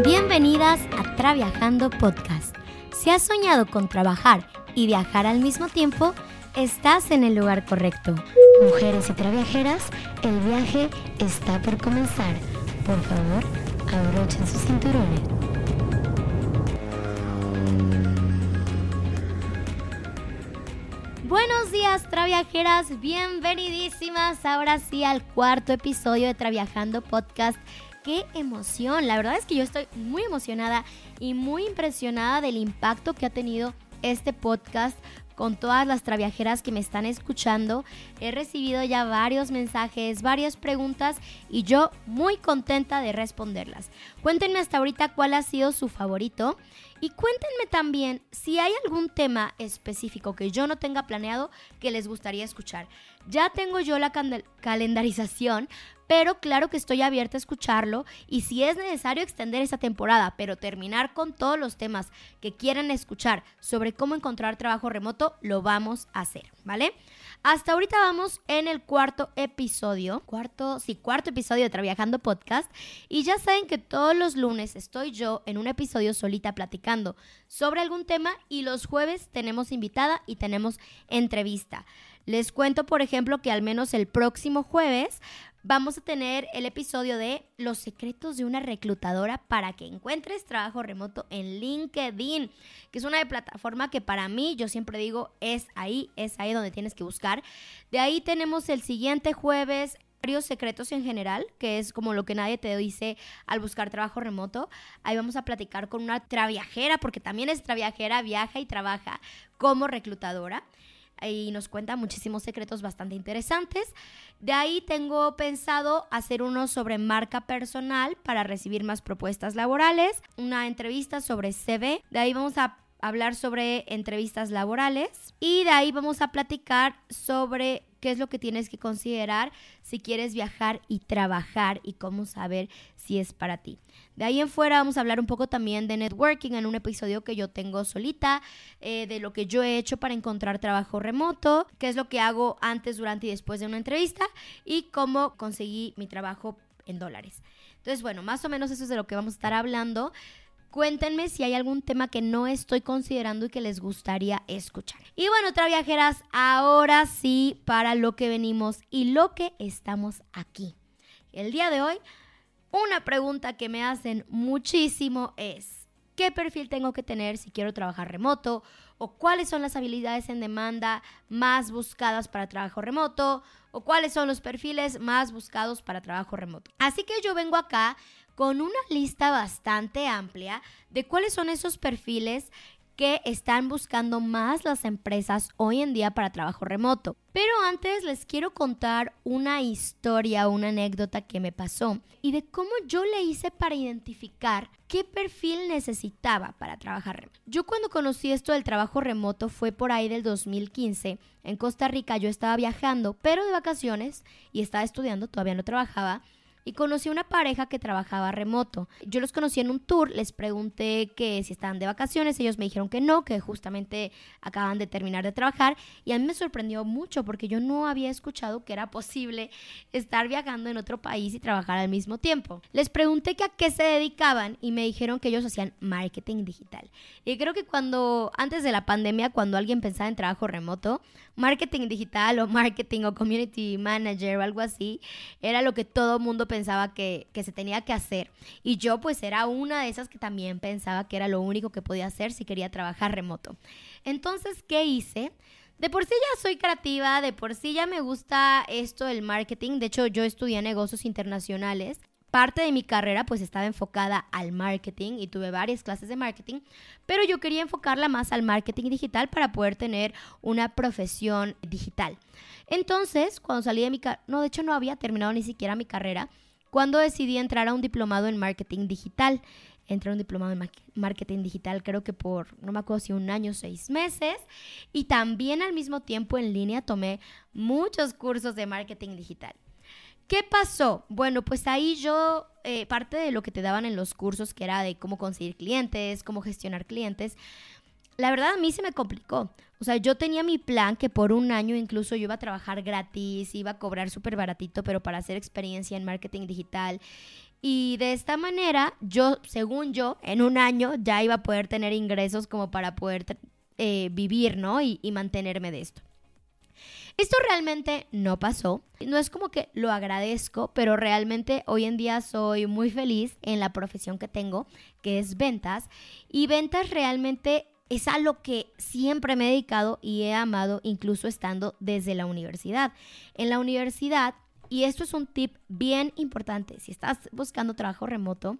Bienvenidas a Traviajando Podcast. Si has soñado con trabajar y viajar al mismo tiempo, estás en el lugar correcto. Mujeres y traviajeras, el viaje está por comenzar. Por favor, abrochen sus cinturones. Buenos días, traviajeras, bienvenidísimas ahora sí al cuarto episodio de Traviajando Podcast. ¡Qué emoción! La verdad es que yo estoy muy emocionada y muy impresionada del impacto que ha tenido este podcast con todas las traviajeras que me están escuchando. He recibido ya varios mensajes, varias preguntas y yo muy contenta de responderlas. Cuéntenme hasta ahorita cuál ha sido su favorito y cuéntenme también si hay algún tema específico que yo no tenga planeado que les gustaría escuchar. Ya tengo yo la calendarización, pero claro que estoy abierta a escucharlo y si es necesario extender esta temporada, pero terminar con todos los temas que quieran escuchar sobre cómo encontrar trabajo remoto, lo vamos a hacer, ¿vale? Hasta ahorita vamos en el cuarto episodio, cuarto, sí, cuarto episodio de Trabajando Podcast y ya saben que los lunes estoy yo en un episodio solita platicando sobre algún tema y los jueves tenemos invitada y tenemos entrevista. Les cuento, por ejemplo, que al menos el próximo jueves vamos a tener el episodio de Los secretos de una reclutadora para que encuentres trabajo remoto en LinkedIn, que es una plataforma que para mí, yo siempre digo, es ahí, es ahí donde tienes que buscar. De ahí tenemos el siguiente jueves varios secretos en general, que es como lo que nadie te dice al buscar trabajo remoto. Ahí vamos a platicar con una traviajera, porque también es traviajera, viaja y trabaja como reclutadora y nos cuenta muchísimos secretos bastante interesantes. De ahí tengo pensado hacer uno sobre marca personal para recibir más propuestas laborales, una entrevista sobre CV. De ahí vamos a hablar sobre entrevistas laborales y de ahí vamos a platicar sobre qué es lo que tienes que considerar si quieres viajar y trabajar y cómo saber si es para ti. De ahí en fuera vamos a hablar un poco también de networking en un episodio que yo tengo solita, eh, de lo que yo he hecho para encontrar trabajo remoto, qué es lo que hago antes, durante y después de una entrevista y cómo conseguí mi trabajo en dólares. Entonces, bueno, más o menos eso es de lo que vamos a estar hablando. Cuéntenme si hay algún tema que no estoy considerando y que les gustaría escuchar. Y bueno, otra viajeras, ahora sí para lo que venimos y lo que estamos aquí. El día de hoy, una pregunta que me hacen muchísimo es, ¿qué perfil tengo que tener si quiero trabajar remoto? ¿O cuáles son las habilidades en demanda más buscadas para trabajo remoto? ¿O cuáles son los perfiles más buscados para trabajo remoto? Así que yo vengo acá con una lista bastante amplia de cuáles son esos perfiles que están buscando más las empresas hoy en día para trabajo remoto. Pero antes les quiero contar una historia, una anécdota que me pasó y de cómo yo le hice para identificar qué perfil necesitaba para trabajar remoto. Yo cuando conocí esto del trabajo remoto fue por ahí del 2015. En Costa Rica yo estaba viajando, pero de vacaciones y estaba estudiando, todavía no trabajaba y conocí una pareja que trabajaba remoto. Yo los conocí en un tour, les pregunté que si estaban de vacaciones, ellos me dijeron que no, que justamente acaban de terminar de trabajar y a mí me sorprendió mucho porque yo no había escuchado que era posible estar viajando en otro país y trabajar al mismo tiempo. Les pregunté que a qué se dedicaban y me dijeron que ellos hacían marketing digital. Y creo que cuando antes de la pandemia, cuando alguien pensaba en trabajo remoto, marketing digital o marketing o community manager o algo así, era lo que todo mundo pensaba que, que, se tenía que hacer. Y yo pues era una de esas que también pensaba que era lo único que podía hacer si quería trabajar remoto. Entonces, ¿qué hice? De por sí ya soy creativa, de por sí ya me gusta esto del marketing. De hecho, yo estudié negocios internacionales parte de mi carrera pues estaba enfocada al marketing y tuve varias clases de marketing, pero yo quería enfocarla más al marketing digital para poder tener una profesión digital. Entonces, cuando salí de mi carrera, no, de hecho no había terminado ni siquiera mi carrera, cuando decidí entrar a un diplomado en marketing digital. Entré a un diplomado en marketing digital, creo que por, no me acuerdo si un año seis meses. Y también al mismo tiempo en línea tomé muchos cursos de marketing digital. ¿Qué pasó? Bueno, pues ahí yo, eh, parte de lo que te daban en los cursos, que era de cómo conseguir clientes, cómo gestionar clientes, la verdad a mí se me complicó. O sea, yo tenía mi plan que por un año incluso yo iba a trabajar gratis, iba a cobrar súper baratito, pero para hacer experiencia en marketing digital. Y de esta manera, yo, según yo, en un año ya iba a poder tener ingresos como para poder eh, vivir, ¿no? y mantenerme de esto. Esto realmente no pasó. No es como que lo agradezco, pero realmente hoy en día soy muy feliz en la profesión que tengo, que es ventas. Y ventas realmente es a lo que siempre me he dedicado y he amado, incluso estando desde la universidad. En la universidad, y esto es un tip bien importante, si estás buscando trabajo remoto,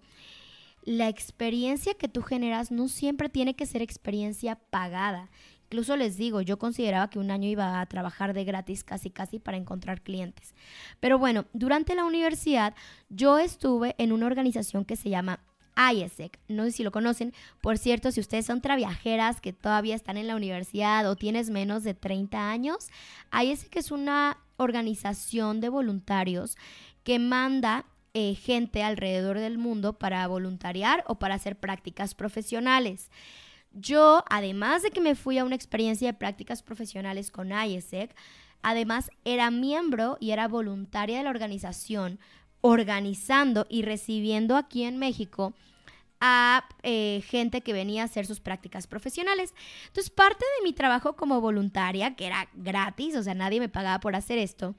la experiencia que tú generas no siempre tiene que ser experiencia pagada. Incluso les digo, yo consideraba que un año iba a trabajar de gratis casi casi para encontrar clientes. Pero bueno, durante la universidad yo estuve en una organización que se llama IESEC. No sé si lo conocen. Por cierto, si ustedes son traviajeras que todavía están en la universidad o tienes menos de 30 años, IESEC es una organización de voluntarios que manda eh, gente alrededor del mundo para voluntariar o para hacer prácticas profesionales. Yo, además de que me fui a una experiencia de prácticas profesionales con IESEC, además era miembro y era voluntaria de la organización, organizando y recibiendo aquí en México a eh, gente que venía a hacer sus prácticas profesionales. Entonces, parte de mi trabajo como voluntaria, que era gratis, o sea, nadie me pagaba por hacer esto,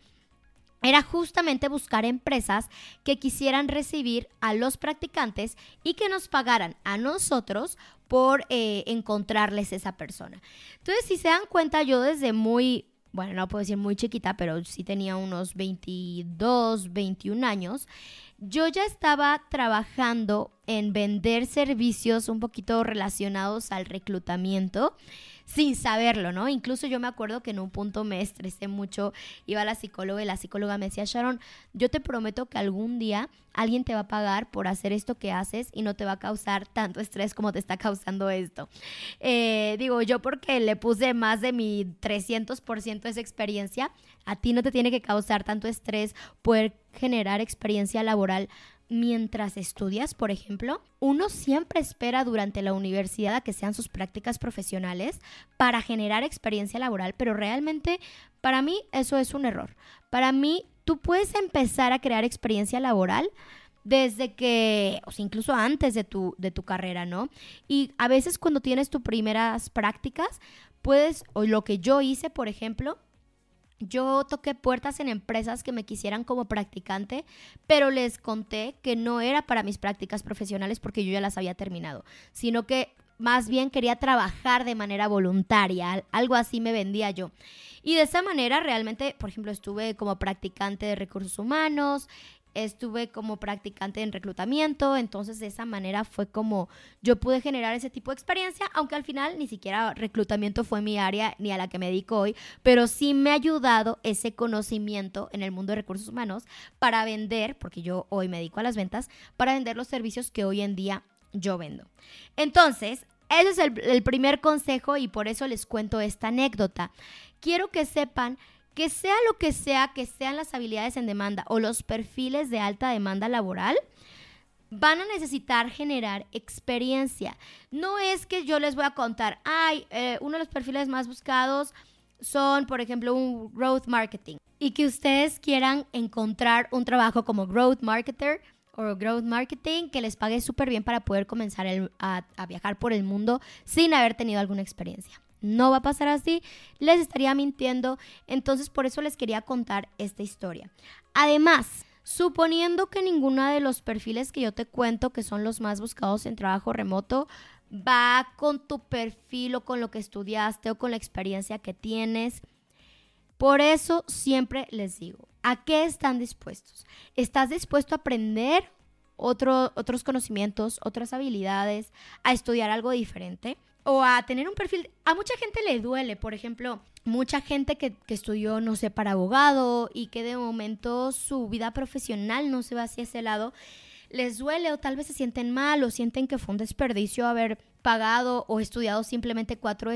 era justamente buscar empresas que quisieran recibir a los practicantes y que nos pagaran a nosotros por eh, encontrarles esa persona. Entonces, si se dan cuenta, yo desde muy, bueno, no puedo decir muy chiquita, pero sí tenía unos 22, 21 años, yo ya estaba trabajando en vender servicios un poquito relacionados al reclutamiento sin saberlo, ¿no? Incluso yo me acuerdo que en un punto me estresé mucho, iba a la psicóloga y la psicóloga me decía, Sharon, yo te prometo que algún día alguien te va a pagar por hacer esto que haces y no te va a causar tanto estrés como te está causando esto. Eh, digo, yo porque le puse más de mi 300% de esa experiencia, a ti no te tiene que causar tanto estrés poder generar experiencia laboral mientras estudias, por ejemplo, uno siempre espera durante la universidad a que sean sus prácticas profesionales para generar experiencia laboral, pero realmente para mí eso es un error. Para mí, tú puedes empezar a crear experiencia laboral desde que, o sea, incluso antes de tu, de tu carrera, ¿no? Y a veces cuando tienes tus primeras prácticas, puedes, o lo que yo hice, por ejemplo, yo toqué puertas en empresas que me quisieran como practicante, pero les conté que no era para mis prácticas profesionales porque yo ya las había terminado, sino que más bien quería trabajar de manera voluntaria, algo así me vendía yo. Y de esa manera realmente, por ejemplo, estuve como practicante de recursos humanos, estuve como practicante en reclutamiento, entonces de esa manera fue como yo pude generar ese tipo de experiencia, aunque al final ni siquiera reclutamiento fue mi área ni a la que me dedico hoy, pero sí me ha ayudado ese conocimiento en el mundo de recursos humanos para vender, porque yo hoy me dedico a las ventas, para vender los servicios que hoy en día yo vendo. Entonces, ese es el, el primer consejo y por eso les cuento esta anécdota. Quiero que sepan que sea lo que sea, que sean las habilidades en demanda o los perfiles de alta demanda laboral, van a necesitar generar experiencia. No es que yo les voy a contar, ay, eh, uno de los perfiles más buscados son, por ejemplo, un growth marketing y que ustedes quieran encontrar un trabajo como growth marketer o growth marketing que les pague súper bien para poder comenzar a viajar por el mundo sin haber tenido alguna experiencia no va a pasar así, les estaría mintiendo, entonces por eso les quería contar esta historia. Además, suponiendo que ninguno de los perfiles que yo te cuento, que son los más buscados en trabajo remoto, va con tu perfil o con lo que estudiaste o con la experiencia que tienes, por eso siempre les digo, ¿a qué están dispuestos? ¿Estás dispuesto a aprender otros conocimientos, otras habilidades, a estudiar algo diferente? O a tener un perfil. A mucha gente le duele, por ejemplo, mucha gente que, estudió, no sé, para abogado y que de momento su vida profesional no se va hacia ese lado, les duele o tal vez se sienten mal o sienten que fue un desperdicio haber pagado o estudiado simplemente cuatro,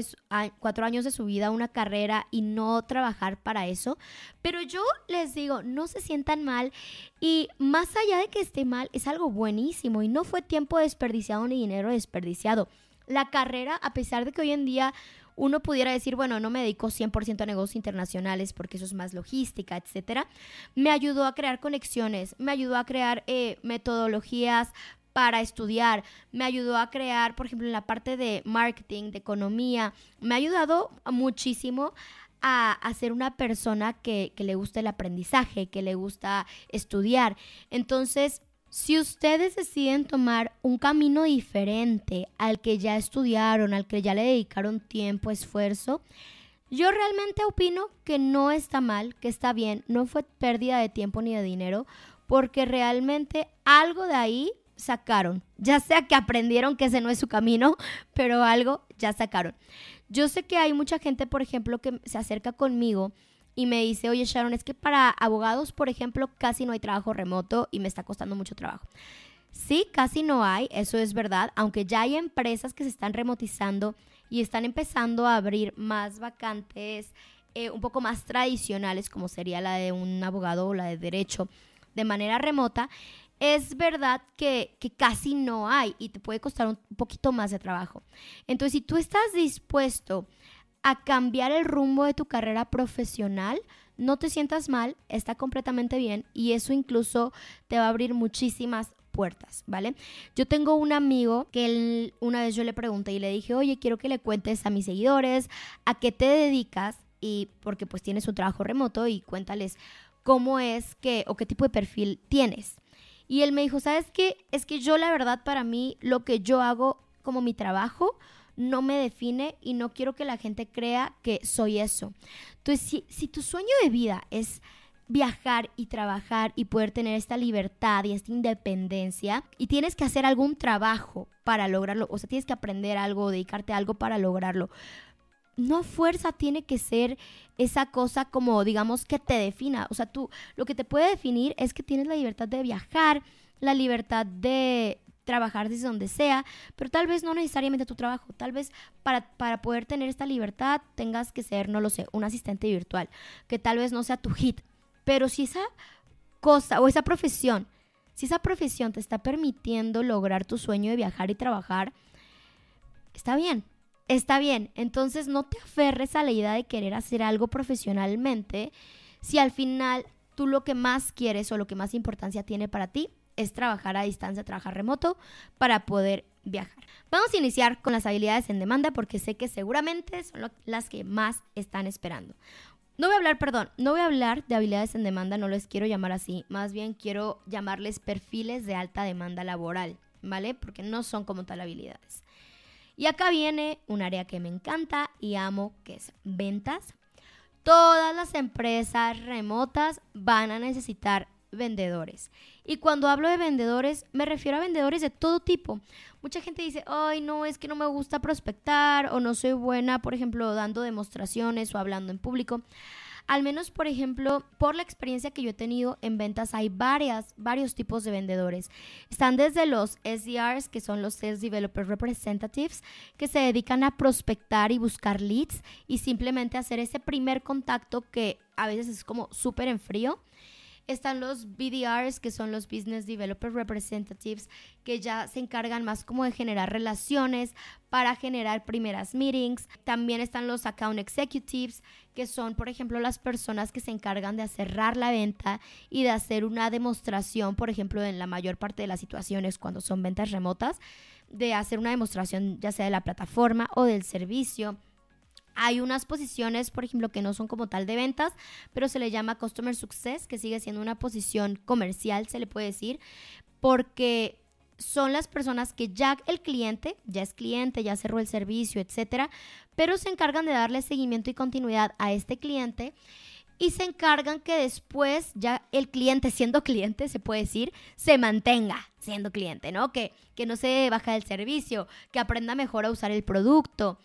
cuatro años de su vida una carrera y no trabajar para eso. Pero yo les digo, no se sientan mal y más allá de que esté mal, es algo buenísimo y no fue tiempo desperdiciado ni dinero desperdiciado la carrera, a pesar de que hoy en día uno pudiera decir, bueno, no me dedico 100% a negocios internacionales porque eso es más logística, etcétera. Me ayudó a crear conexiones, me ayudó a crear eh, metodologías para estudiar, me ayudó a crear, por ejemplo, en la parte de marketing, de economía, me ha ayudado muchísimo a, ser una persona que le gusta el aprendizaje, que le gusta estudiar. Entonces, si ustedes deciden tomar un camino diferente al que ya estudiaron, al que ya le dedicaron tiempo, esfuerzo, yo realmente opino que no está mal, que está bien, no fue pérdida de tiempo ni de dinero, porque realmente algo de ahí sacaron, ya sea que aprendieron que ese no es su camino, pero algo ya sacaron. Yo sé que hay mucha gente, por ejemplo, que se acerca conmigo y me dice, oye Sharon, es que para abogados, por ejemplo, casi no hay trabajo remoto y me está costando mucho trabajo. Sí, casi no hay, eso es verdad, aunque ya hay empresas que se están remotizando y están empezando a abrir más vacantes eh, un poco más tradicionales, como sería la de un abogado o la de derecho, de manera remota, es verdad que, que, casi no hay y te puede costar un poquito más de trabajo. Entonces, si tú estás dispuesto a cambiar el rumbo de tu carrera profesional, no te sientas mal, está completamente bien y eso incluso te va a abrir muchísimas puertas, ¿vale? Yo tengo un amigo que él, una vez yo le pregunté y le dije, oye, quiero que le cuentes a mis seguidores a qué te dedicas y porque pues tienes un trabajo remoto y cuéntales cómo es que o qué tipo de perfil tienes. Y él me dijo, ¿sabes qué? Es que yo la verdad para mí lo que yo hago como mi trabajo, no me define y no quiero que la gente crea que soy eso. Entonces, si, tu sueño de vida es viajar y trabajar y poder tener esta libertad y esta independencia y tienes que hacer algún trabajo para lograrlo, o sea, tienes que aprender algo, dedicarte a algo para lograrlo. No fuerza tiene que ser esa cosa como digamos que te defina, o sea, tú lo que te puede definir es que tienes la libertad de viajar, la libertad de trabajar desde donde sea, pero tal vez no necesariamente tu trabajo, tal vez para, para poder tener esta libertad tengas que ser, no lo sé, un asistente virtual, que tal vez no sea tu hit, pero si esa cosa o esa profesión, si esa profesión te está permitiendo lograr tu sueño de viajar y trabajar, está bien, está bien. Entonces no te aferres a la idea de querer hacer algo profesionalmente si al final tú lo que más quieres o lo que más importancia tiene para ti es trabajar a distancia, trabajar remoto para poder viajar. Vamos a iniciar con las habilidades en demanda porque sé que seguramente son las que más están esperando. No voy a hablar, perdón, no voy a hablar de habilidades en demanda, no les quiero llamar así, más bien quiero llamarles perfiles de alta demanda laboral, ¿vale? Porque no son como tal habilidades. Y acá viene un área que me encanta y amo, que es ventas. Todas las empresas remotas van a necesitar vendedores. Y cuando hablo de vendedores, me refiero a vendedores de todo tipo. Mucha gente dice, ay, no, es que no me gusta prospectar o no soy buena, por ejemplo, dando demostraciones o hablando en público. Al menos, por ejemplo, por la experiencia que yo he tenido en ventas, hay varias, varios tipos de vendedores. Están desde los SDRs, que son los Sales Developer Representatives, que se dedican a prospectar y buscar leads y simplemente hacer ese primer contacto que a veces es como súper en frío están los BDRs, que son los Business Developer Representatives, que ya se encargan más como de generar relaciones para generar primeras meetings. También están los Account Executives, que son, por ejemplo, las personas que se encargan de cerrar la venta y de hacer una demostración, por ejemplo, en la mayor parte de las situaciones cuando son ventas remotas, de hacer una demostración ya sea de la plataforma o del servicio hay unas posiciones, por ejemplo, que no son como tal de ventas, pero se le llama Customer Success, que sigue siendo una posición comercial, se le puede decir, porque son las personas que ya el cliente, ya es cliente, ya cerró el servicio, etcétera, pero se encargan de darle seguimiento y continuidad a este cliente y se encargan que después ya el cliente, siendo cliente, se puede decir, se mantenga siendo cliente, ¿no? Que, que no se baja del servicio, que aprenda mejor a usar el producto,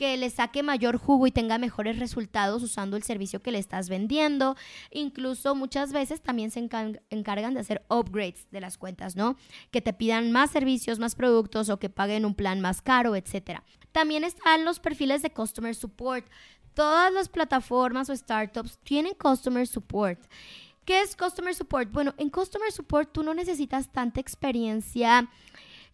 que le saque mayor jugo y tenga mejores resultados usando el servicio que le estás vendiendo. Incluso muchas veces también se encargan de hacer upgrades de las cuentas, ¿no? Que te pidan más servicios, más productos o que paguen un plan más caro, etcétera. También están los perfiles de customer support. Todas las plataformas o startups tienen customer support. ¿Qué es customer support? Bueno, en customer support tú no necesitas tanta experiencia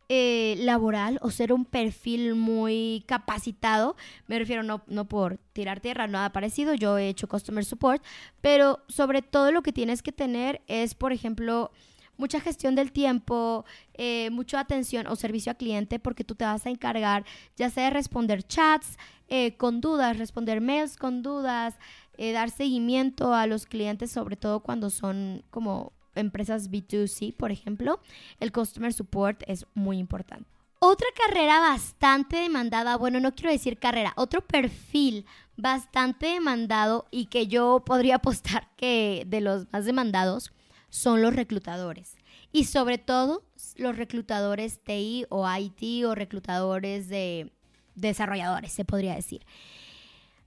eh, laboral o ser un perfil muy capacitado. Me refiero no, no por tirar tierra, nada parecido. Yo he hecho customer support, pero sobre todo lo que tienes que tener es, por ejemplo, mucha gestión del tiempo, eh, mucha atención o servicio a cliente, porque tú te vas a encargar ya sea de responder chats eh, con dudas, responder mails con dudas, dar seguimiento a los clientes, sobre todo cuando son como empresas B2C, por ejemplo, el customer support es muy importante. Otra carrera bastante demandada, bueno, no quiero decir carrera, otro perfil bastante demandado y que yo podría apostar que de los más demandados son los reclutadores. Y sobre todo los reclutadores TI o IT o reclutadores de desarrolladores, se podría decir.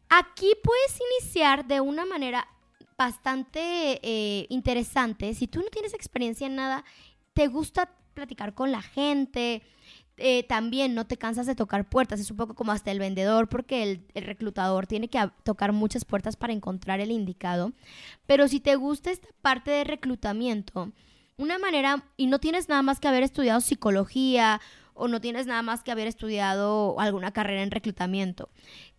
Aquí puedes iniciar de una manera bastante eh, interesante. Si tú no tienes experiencia en nada, te gusta platicar con la gente, eh, también no te cansas de tocar puertas, es un poco como hasta el vendedor, porque el, el, reclutador tiene que tocar muchas puertas para encontrar el indicado. Pero si te gusta esta parte de reclutamiento, una manera, y no tienes nada más que haber estudiado psicología o no tienes nada más que haber estudiado alguna carrera en reclutamiento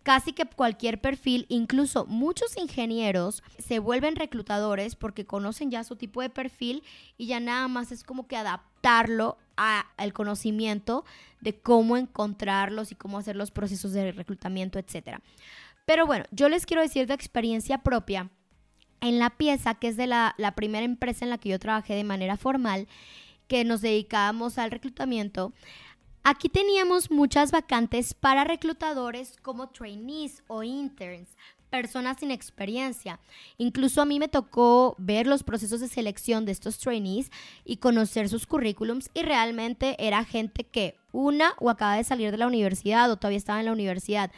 casi que cualquier perfil, incluso muchos ingenieros se vuelven reclutadores porque conocen ya su tipo de perfil y ya nada más es como que adaptarlo al conocimiento de cómo encontrarlos y cómo hacer los procesos de reclutamiento, etc. Pero bueno, yo les quiero decir de experiencia propia, en la pieza, que es de la, la primera empresa en la que yo trabajé de manera formal, que nos dedicábamos al reclutamiento, Aquí teníamos muchas vacantes para reclutadores como trainees o interns, personas sin experiencia. Incluso a mí me tocó ver los procesos de selección de estos trainees y conocer sus currículums y realmente era gente que una o acaba de salir de la universidad o todavía estaba en la universidad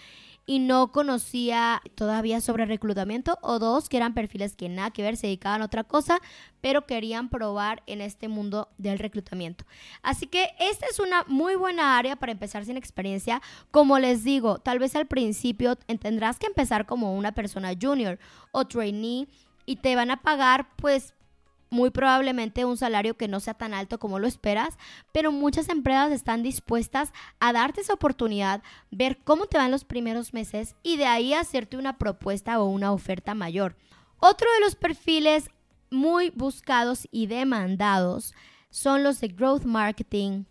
y no conocía todavía sobre reclutamiento o dos que eran perfiles que nada que ver, se dedicaban a otra cosa, pero querían probar en este mundo del reclutamiento. Así que esta es una muy buena área para empezar sin experiencia. Como les digo, tal vez al principio tendrás que empezar como una persona junior o trainee y te van a pagar pues muy probablemente un salario que no sea tan alto como lo esperas, pero muchas empresas están dispuestas a darte esa oportunidad, ver cómo te van los primeros meses y de ahí hacerte una propuesta o una oferta mayor. Otro de los perfiles muy buscados y demandados son los de growth marketing,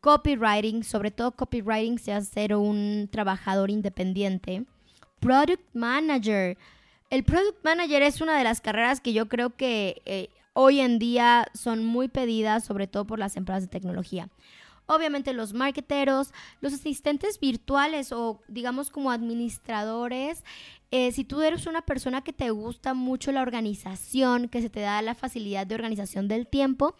copywriting, sobre todo copywriting se ser un trabajador independiente, product manager. El product manager es una de las carreras que yo creo que eh, hoy en día son muy pedidas, sobre todo por las empresas de tecnología. Obviamente los marketeros, los asistentes virtuales o digamos como administradores. Eh, si tú eres una persona que te gusta mucho la organización, que se te da la facilidad de organización del tiempo,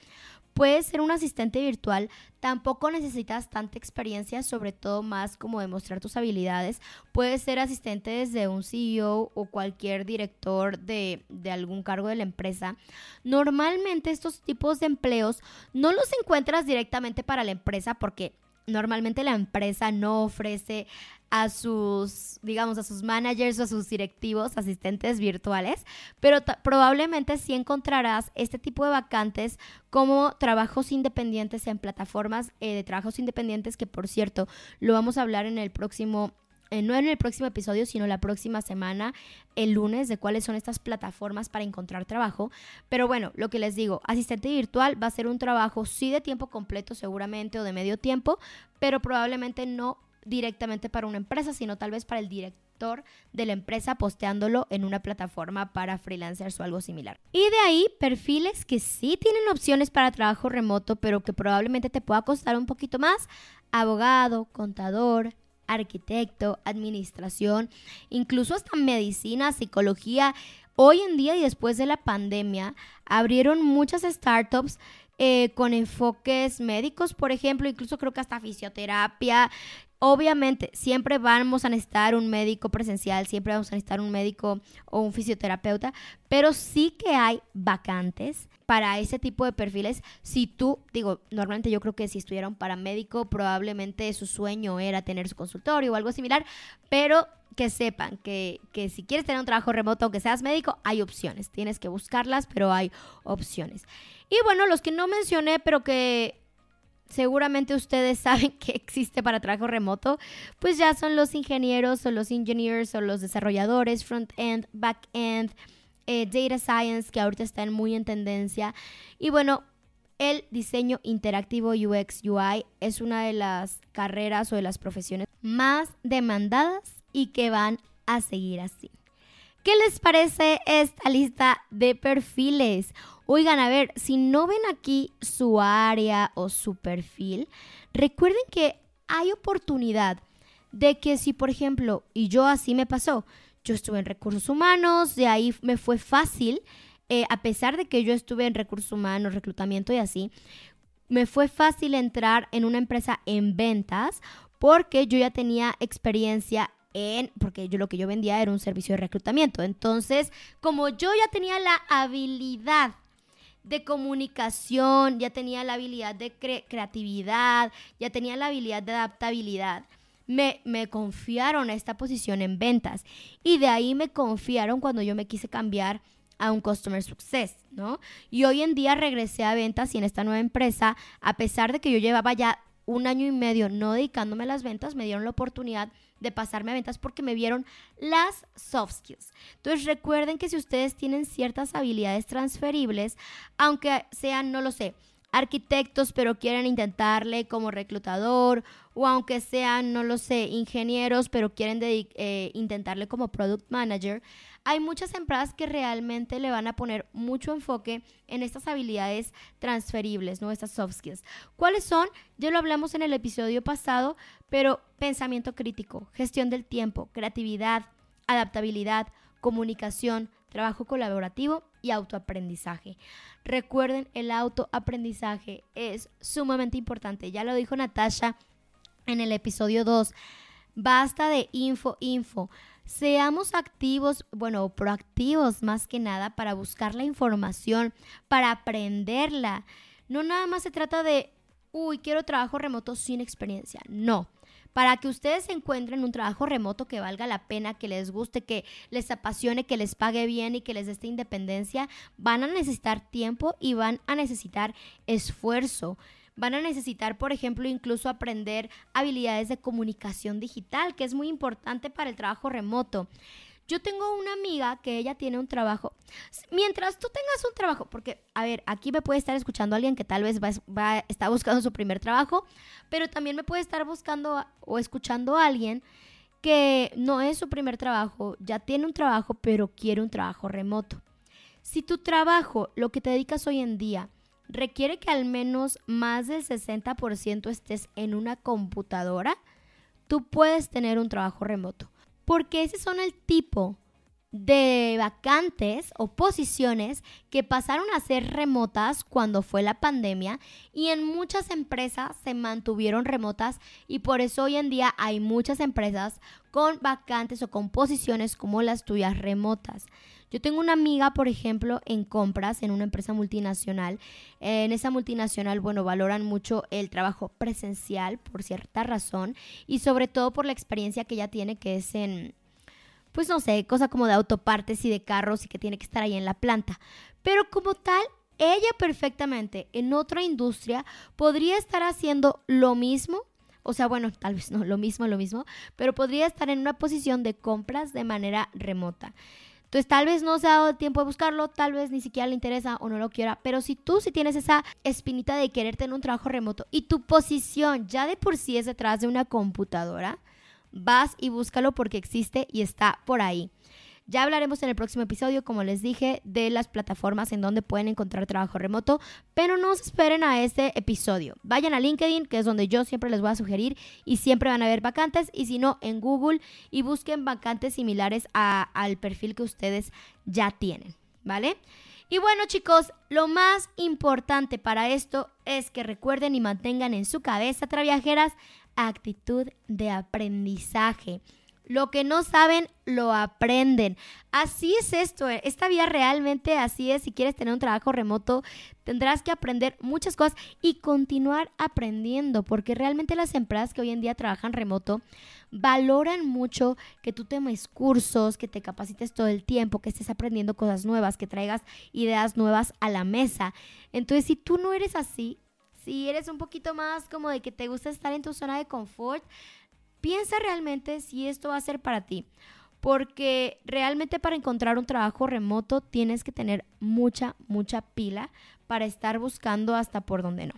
Puedes ser un asistente virtual, tampoco necesitas tanta experiencia, sobre todo más como demostrar tus habilidades. Puedes ser asistente desde un CEO o cualquier director de, de, algún cargo de la empresa. Normalmente estos tipos de empleos no los encuentras directamente para la empresa porque normalmente la empresa no ofrece a sus, digamos, a sus managers o a sus directivos, asistentes virtuales, pero probablemente sí encontrarás este tipo de vacantes como trabajos independientes en plataformas eh, de trabajos independientes, que por cierto, lo vamos a hablar en el próximo eh, no en el próximo episodio, sino la próxima semana, el lunes, de cuáles son estas plataformas para encontrar trabajo. Pero bueno, lo que les digo, asistente virtual va a ser un trabajo sí de tiempo completo seguramente o de medio tiempo, pero probablemente no directamente para una empresa, sino tal vez para el director de la empresa posteándolo en una plataforma para freelancers o algo similar. Y de ahí perfiles que sí tienen opciones para trabajo remoto, pero que probablemente te pueda costar un poquito más. Abogado, contador, arquitecto, administración, incluso hasta medicina, psicología. Hoy en día y después de la pandemia, abrieron muchas startups eh, con enfoques médicos, por ejemplo, incluso creo que hasta fisioterapia, Obviamente, siempre vamos a necesitar un médico presencial, siempre vamos a necesitar un médico o un fisioterapeuta, pero sí que hay vacantes para ese tipo de perfiles. Si tú, digo, normalmente yo creo que si estuviera un paramédico, probablemente su sueño era tener su consultorio o algo similar, pero que sepan que, que si quieres tener un trabajo remoto, aunque seas médico, hay opciones. Tienes que buscarlas, pero hay opciones. Y bueno, los que no mencioné, pero que seguramente ustedes saben que existe para trabajo remoto, pues ya son los ingenieros o los engineers o los desarrolladores, front-end, back-end, eh, data science, que ahorita están muy en tendencia. Y bueno, el diseño interactivo UX UI es una de las carreras o de las profesiones más demandadas y que van a seguir así. ¿Qué les parece esta lista de perfiles? Oigan, a ver, si no ven aquí su área o su perfil, recuerden que hay oportunidad de que si, por ejemplo, y yo así me pasó, yo estuve en recursos humanos, de ahí me fue fácil, eh, a pesar de que yo estuve en recursos humanos, reclutamiento y así, me fue fácil entrar en una empresa en ventas porque yo ya tenía experiencia en, porque yo lo que yo vendía era un servicio de reclutamiento. Entonces, como yo ya tenía la habilidad de comunicación, ya tenía la habilidad de creatividad, ya tenía la habilidad de adaptabilidad, me, me confiaron a esta posición en ventas. Y de ahí me confiaron cuando yo me quise cambiar a un Customer Success, ¿no? Y hoy en día regresé a ventas y en esta nueva empresa, a pesar de que yo llevaba ya un año y medio no dedicándome a las ventas, me dieron la oportunidad de pasarme a ventas porque me vieron las soft skills. Entonces recuerden que si ustedes tienen ciertas habilidades transferibles, aunque sean, no lo sé, arquitectos, pero quieren intentarle como reclutador, o aunque sean, no lo sé, ingenieros, pero quieren eh, intentarle como product manager, hay muchas empresas que realmente le van a poner mucho enfoque en estas habilidades transferibles, ¿no? Estas soft skills. ¿Cuáles son? Ya lo hablamos en el episodio pasado, pero pensamiento crítico, gestión del tiempo, creatividad, adaptabilidad, comunicación, trabajo colaborativo y autoaprendizaje. Recuerden, el autoaprendizaje es sumamente importante. Ya lo dijo Natasha en el episodio 2. Basta de info, info. Seamos activos, bueno, proactivos más que nada para buscar la información, para aprenderla. No nada más se trata de, uy, quiero trabajo remoto sin experiencia. No. Para que ustedes encuentren un trabajo remoto que valga la pena, que les guste, que les apasione, que les pague bien y que les dé esta independencia, van a necesitar tiempo y van a necesitar esfuerzo. Van a necesitar, por ejemplo, incluso aprender habilidades de comunicación digital, que es muy importante para el trabajo remoto. Yo tengo una amiga que ella tiene un trabajo. Mientras tú tengas un trabajo, porque, a ver, aquí me puede estar escuchando alguien que tal vez va, va, está buscando su primer trabajo, pero también me puede estar buscando o escuchando a alguien que no es su primer trabajo, ya tiene un trabajo, pero quiere un trabajo remoto. Si tu trabajo, lo que te dedicas hoy en día, requiere que al menos más del 60% estés en una computadora, tú puedes tener un trabajo remoto. Porque ese son el tipo de vacantes o posiciones que pasaron a ser remotas cuando fue la pandemia y en muchas empresas se mantuvieron remotas y por eso hoy en día hay muchas empresas con vacantes o con posiciones como las tuyas remotas. Yo tengo una amiga, por ejemplo, en compras en una empresa multinacional. En esa multinacional, bueno, valoran mucho el trabajo presencial por cierta razón y sobre todo por la experiencia que ella tiene que es en, pues no sé, cosa como de autopartes y de carros y que tiene que estar ahí en la planta. Pero como tal, ella perfectamente en otra industria podría estar haciendo lo mismo o sea, bueno, tal vez no lo mismo, lo mismo, pero podría estar en una posición de compras de manera remota. Entonces tal vez no se ha dado tiempo de buscarlo, tal vez ni siquiera le interesa o no lo quiera, pero si tú sí tienes esa espinita de querer tener un trabajo remoto y tu posición ya de por sí es detrás de una computadora, vas y búscalo porque existe y está por ahí. Ya hablaremos en el próximo episodio, como les dije, de las plataformas en donde pueden encontrar trabajo remoto, pero no se esperen a este episodio. Vayan a LinkedIn, que es donde yo siempre les voy a sugerir y siempre van a ver vacantes, y si no, en Google y busquen vacantes similares al perfil que ustedes ya tienen, ¿vale? Y bueno chicos, lo más importante para esto es que recuerden y mantengan en su cabeza, traviajeras, actitud de aprendizaje. Lo que no saben, lo aprenden. Así es esto. Eh. Esta vida realmente así es. Si quieres tener un trabajo remoto, tendrás que aprender muchas cosas y continuar aprendiendo, porque realmente las empresas que hoy en día trabajan remoto valoran mucho que tú temes cursos, que te capacites todo el tiempo, que estés aprendiendo cosas nuevas, que traigas ideas nuevas a la mesa. Entonces, si tú no eres así, si eres un poquito más como de que te gusta estar en tu zona de confort, piensa realmente si esto va a ser para ti. Porque realmente para encontrar un trabajo remoto tienes que tener mucha, mucha pila para estar buscando hasta por donde no.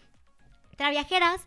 Traviajeras,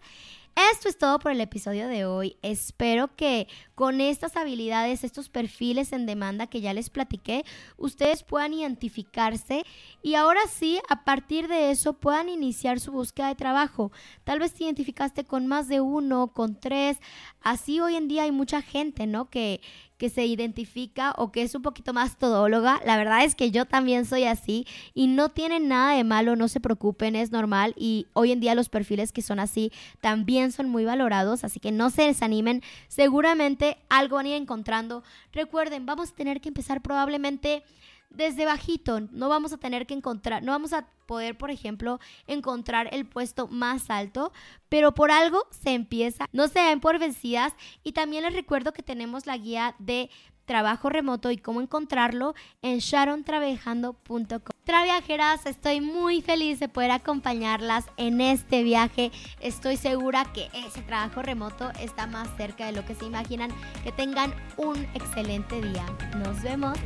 esto es todo por el episodio de hoy. Espero que con estas habilidades, estos perfiles en demanda que ya les platiqué, ustedes puedan identificarse y ahora sí, a partir de eso, puedan iniciar su búsqueda de trabajo. Tal vez te identificaste con más de uno, con tres. Así hoy en día hay mucha gente, ¿no? Que, que se identifica o que es un poquito más todóloga. La verdad es que yo también soy así y no tiene nada de malo, no se preocupen, es normal y hoy en día los perfiles que son así también son muy valorados, así que no se desanimen, seguramente algo van a ir encontrando. Recuerden, vamos a tener que empezar probablemente desde bajito. No vamos a tener que encontrar, no vamos a poder, por ejemplo, encontrar el puesto más alto, pero por algo se empieza. No se den por vencidas y también les recuerdo que tenemos la guía de trabajo remoto y cómo encontrarlo en sharontrabajando.com. Traviajeras, estoy muy feliz de poder acompañarlas en este viaje. Estoy segura que ese trabajo remoto está más cerca de lo que se imaginan. Que tengan un excelente día. Nos vemos.